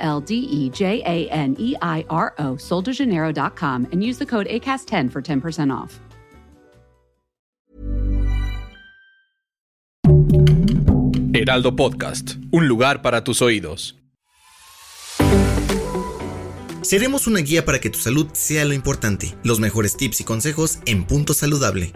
L D E J A N E I R O, soldejaneiro.com, and use the code ACAST10 for 10% off. Heraldo Podcast, un lugar para tus oídos. Seremos una guía para que tu salud sea lo importante. Los mejores tips y consejos en Punto Saludable.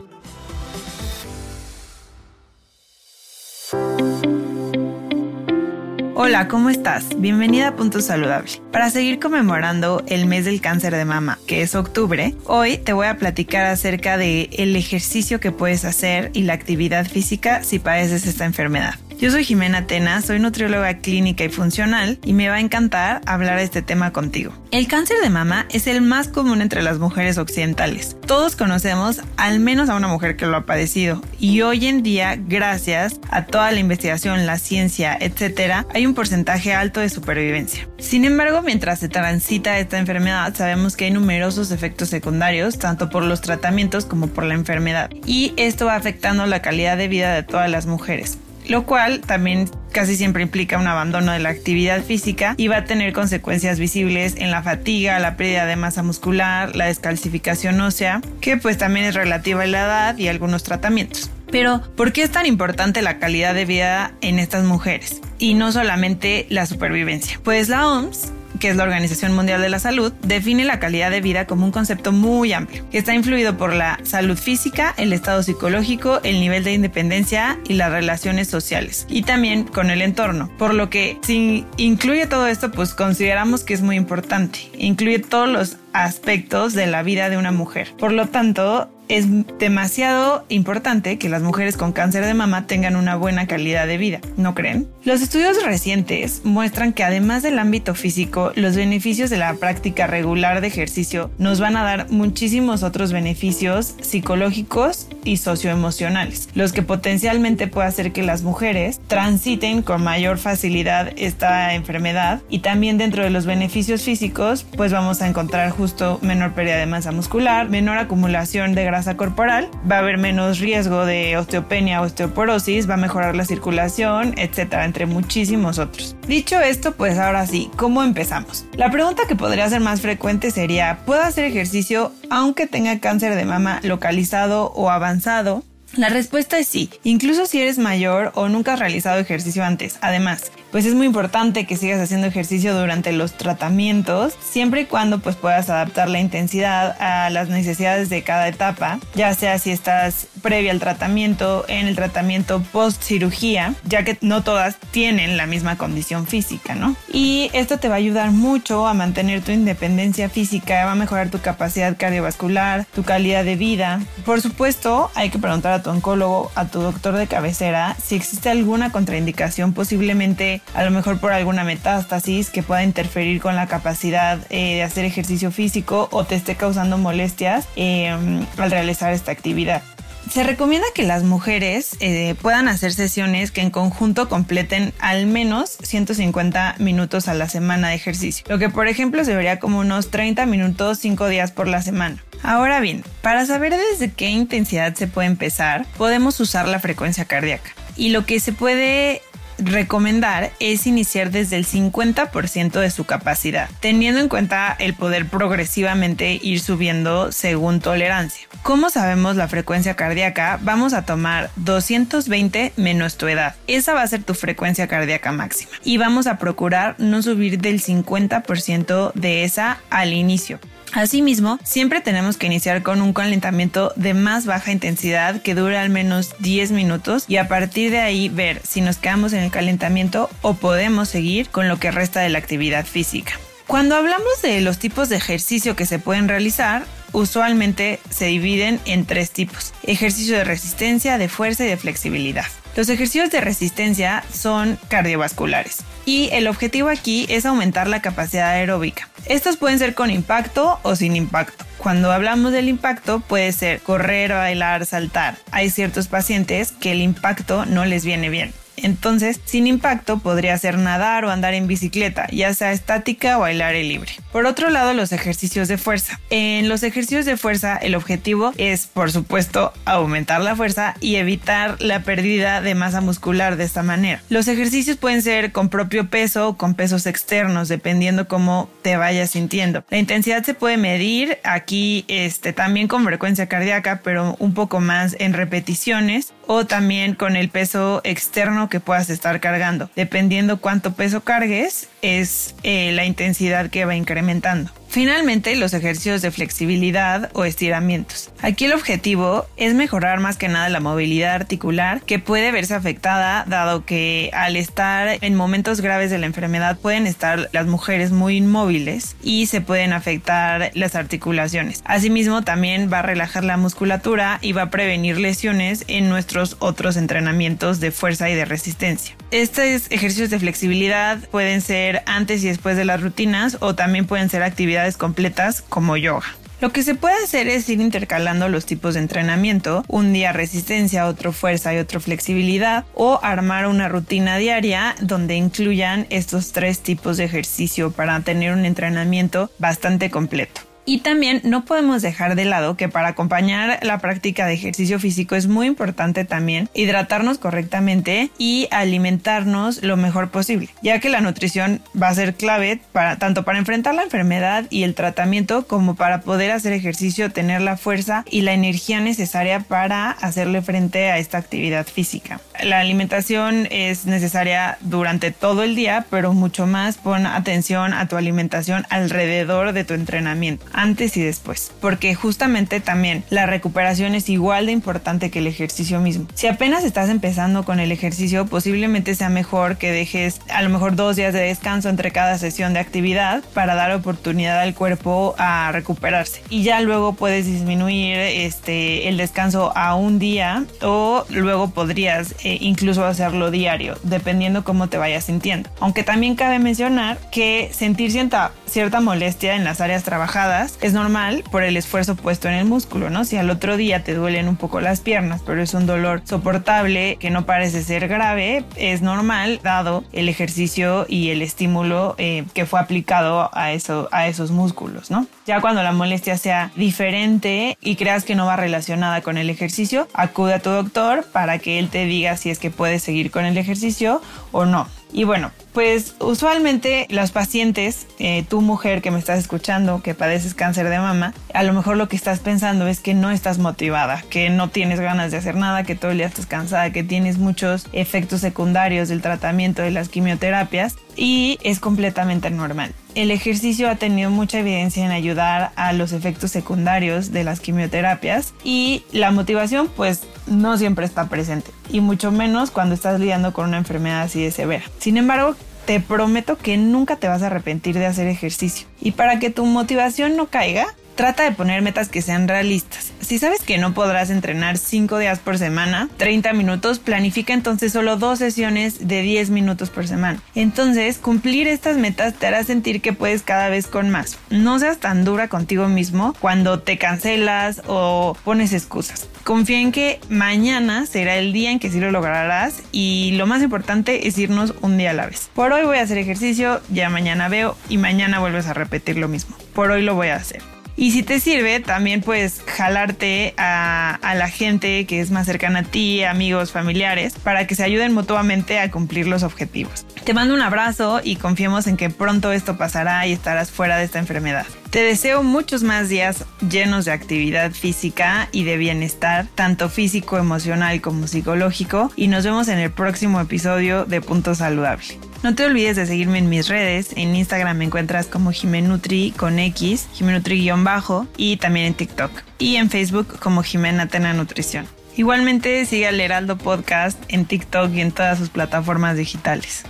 Hola, ¿cómo estás? Bienvenida a Punto Saludable. Para seguir conmemorando el mes del cáncer de mama, que es octubre, hoy te voy a platicar acerca de el ejercicio que puedes hacer y la actividad física si padeces esta enfermedad. Yo soy Jimena Tena, soy nutrióloga clínica y funcional y me va a encantar hablar de este tema contigo. El cáncer de mama es el más común entre las mujeres occidentales. Todos conocemos al menos a una mujer que lo ha padecido y hoy en día, gracias a toda la investigación, la ciencia, etc., hay un porcentaje alto de supervivencia. Sin embargo, mientras se transita esta enfermedad, sabemos que hay numerosos efectos secundarios, tanto por los tratamientos como por la enfermedad, y esto va afectando la calidad de vida de todas las mujeres lo cual también casi siempre implica un abandono de la actividad física y va a tener consecuencias visibles en la fatiga, la pérdida de masa muscular, la descalcificación ósea, que pues también es relativa a la edad y algunos tratamientos. Pero, ¿por qué es tan importante la calidad de vida en estas mujeres? Y no solamente la supervivencia. Pues la OMS que es la Organización Mundial de la Salud, define la calidad de vida como un concepto muy amplio, que está influido por la salud física, el estado psicológico, el nivel de independencia y las relaciones sociales, y también con el entorno. Por lo que si incluye todo esto, pues consideramos que es muy importante. Incluye todos los aspectos de la vida de una mujer. Por lo tanto, es demasiado importante que las mujeres con cáncer de mama tengan una buena calidad de vida, ¿no creen? Los estudios recientes muestran que además del ámbito físico, los beneficios de la práctica regular de ejercicio nos van a dar muchísimos otros beneficios psicológicos y socioemocionales, los que potencialmente puede hacer que las mujeres transiten con mayor facilidad esta enfermedad y también dentro de los beneficios físicos, pues vamos a encontrar justo menor pérdida de masa muscular, menor acumulación de grasa corporal, va a haber menos riesgo de osteopenia, osteoporosis, va a mejorar la circulación, etcétera, entre muchísimos otros. Dicho esto, pues ahora sí, ¿cómo empezamos? La pregunta que podría ser más frecuente sería, ¿puedo hacer ejercicio aunque tenga cáncer de mama localizado o avanzado? La respuesta es sí, incluso si eres mayor o nunca has realizado ejercicio antes. Además, pues es muy importante que sigas haciendo ejercicio durante los tratamientos, siempre y cuando pues puedas adaptar la intensidad a las necesidades de cada etapa, ya sea si estás previa al tratamiento, en el tratamiento post cirugía, ya que no todas tienen la misma condición física, ¿no? Y esto te va a ayudar mucho a mantener tu independencia física, va a mejorar tu capacidad cardiovascular, tu calidad de vida. Por supuesto, hay que preguntar a tu oncólogo, a tu doctor de cabecera, si existe alguna contraindicación posiblemente a lo mejor por alguna metástasis que pueda interferir con la capacidad eh, de hacer ejercicio físico o te esté causando molestias em, al realizar esta actividad. Se recomienda que las mujeres eh, puedan hacer sesiones que en conjunto completen al menos 150 minutos a la semana de ejercicio, lo que por ejemplo se vería como unos 30 minutos 5 días por la semana. Ahora bien, para saber desde qué intensidad se puede empezar, podemos usar la frecuencia cardíaca. Y lo que se puede recomendar es iniciar desde el 50% de su capacidad, teniendo en cuenta el poder progresivamente ir subiendo según tolerancia. ¿Cómo sabemos la frecuencia cardíaca? Vamos a tomar 220 menos tu edad. Esa va a ser tu frecuencia cardíaca máxima. Y vamos a procurar no subir del 50% de esa al inicio. Asimismo, siempre tenemos que iniciar con un calentamiento de más baja intensidad que dure al menos 10 minutos y a partir de ahí ver si nos quedamos en el calentamiento o podemos seguir con lo que resta de la actividad física. Cuando hablamos de los tipos de ejercicio que se pueden realizar, usualmente se dividen en tres tipos. Ejercicio de resistencia, de fuerza y de flexibilidad. Los ejercicios de resistencia son cardiovasculares. Y el objetivo aquí es aumentar la capacidad aeróbica. Estos pueden ser con impacto o sin impacto. Cuando hablamos del impacto puede ser correr, bailar, saltar. Hay ciertos pacientes que el impacto no les viene bien. Entonces, sin impacto podría ser nadar o andar en bicicleta, ya sea estática o al aire libre. Por otro lado, los ejercicios de fuerza. En los ejercicios de fuerza, el objetivo es, por supuesto, aumentar la fuerza y evitar la pérdida de masa muscular de esta manera. Los ejercicios pueden ser con propio peso o con pesos externos, dependiendo cómo te vayas sintiendo. La intensidad se puede medir aquí este, también con frecuencia cardíaca, pero un poco más en repeticiones o también con el peso externo que puedas estar cargando. Dependiendo cuánto peso cargues, es eh, la intensidad que va incrementando. Finalmente, los ejercicios de flexibilidad o estiramientos. Aquí el objetivo es mejorar más que nada la movilidad articular que puede verse afectada dado que al estar en momentos graves de la enfermedad pueden estar las mujeres muy inmóviles y se pueden afectar las articulaciones. Asimismo, también va a relajar la musculatura y va a prevenir lesiones en nuestros otros entrenamientos de fuerza y de resistencia. Estos ejercicios de flexibilidad pueden ser antes y después de las rutinas o también pueden ser actividades completas como yoga. Lo que se puede hacer es ir intercalando los tipos de entrenamiento, un día resistencia, otro fuerza y otro flexibilidad, o armar una rutina diaria donde incluyan estos tres tipos de ejercicio para tener un entrenamiento bastante completo. Y también no podemos dejar de lado que para acompañar la práctica de ejercicio físico es muy importante también hidratarnos correctamente y alimentarnos lo mejor posible, ya que la nutrición va a ser clave para tanto para enfrentar la enfermedad y el tratamiento como para poder hacer ejercicio, tener la fuerza y la energía necesaria para hacerle frente a esta actividad física. La alimentación es necesaria durante todo el día, pero mucho más pon atención a tu alimentación alrededor de tu entrenamiento antes y después, porque justamente también la recuperación es igual de importante que el ejercicio mismo. Si apenas estás empezando con el ejercicio, posiblemente sea mejor que dejes a lo mejor dos días de descanso entre cada sesión de actividad para dar oportunidad al cuerpo a recuperarse. Y ya luego puedes disminuir este, el descanso a un día o luego podrías eh, incluso hacerlo diario, dependiendo cómo te vayas sintiendo. Aunque también cabe mencionar que sentir cierta, cierta molestia en las áreas trabajadas es normal por el esfuerzo puesto en el músculo, ¿no? Si al otro día te duelen un poco las piernas, pero es un dolor soportable que no parece ser grave, es normal dado el ejercicio y el estímulo eh, que fue aplicado a, eso, a esos músculos, ¿no? Ya cuando la molestia sea diferente y creas que no va relacionada con el ejercicio, acude a tu doctor para que él te diga si es que puedes seguir con el ejercicio o no. Y bueno, pues usualmente los pacientes, eh, tu mujer que me estás escuchando, que padeces cáncer de mama, a lo mejor lo que estás pensando es que no estás motivada, que no tienes ganas de hacer nada, que todo el día estás cansada, que tienes muchos efectos secundarios del tratamiento de las quimioterapias y es completamente normal. El ejercicio ha tenido mucha evidencia en ayudar a los efectos secundarios de las quimioterapias y la motivación pues no siempre está presente y mucho menos cuando estás lidiando con una enfermedad así de severa. Sin embargo, te prometo que nunca te vas a arrepentir de hacer ejercicio. Y para que tu motivación no caiga, Trata de poner metas que sean realistas. Si sabes que no podrás entrenar 5 días por semana, 30 minutos, planifica entonces solo dos sesiones de 10 minutos por semana. Entonces, cumplir estas metas te hará sentir que puedes cada vez con más. No seas tan dura contigo mismo cuando te cancelas o pones excusas. Confía en que mañana será el día en que sí lo lograrás y lo más importante es irnos un día a la vez. Por hoy voy a hacer ejercicio, ya mañana veo y mañana vuelves a repetir lo mismo. Por hoy lo voy a hacer. Y si te sirve, también puedes jalarte a, la gente que es más cercana a ti, amigos, familiares, para que se ayuden mutuamente a cumplir los objetivos. Te mando un abrazo y confiemos en que pronto esto pasará y estarás fuera de esta enfermedad. Te deseo muchos más días llenos de actividad física y de bienestar, tanto físico, emocional como psicológico, y nos vemos en el próximo episodio de Punto Saludable. No te olvides de seguirme en mis redes. En Instagram me encuentras como Jimenutri con X, Jimenutri-bajo y también en TikTok. Y en Facebook como Jimena Tena Nutrición. Igualmente sigue al Heraldo Podcast en TikTok y en todas sus plataformas digitales.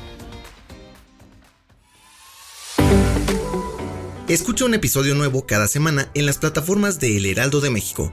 Escucha un episodio nuevo cada semana en las plataformas de El Heraldo de México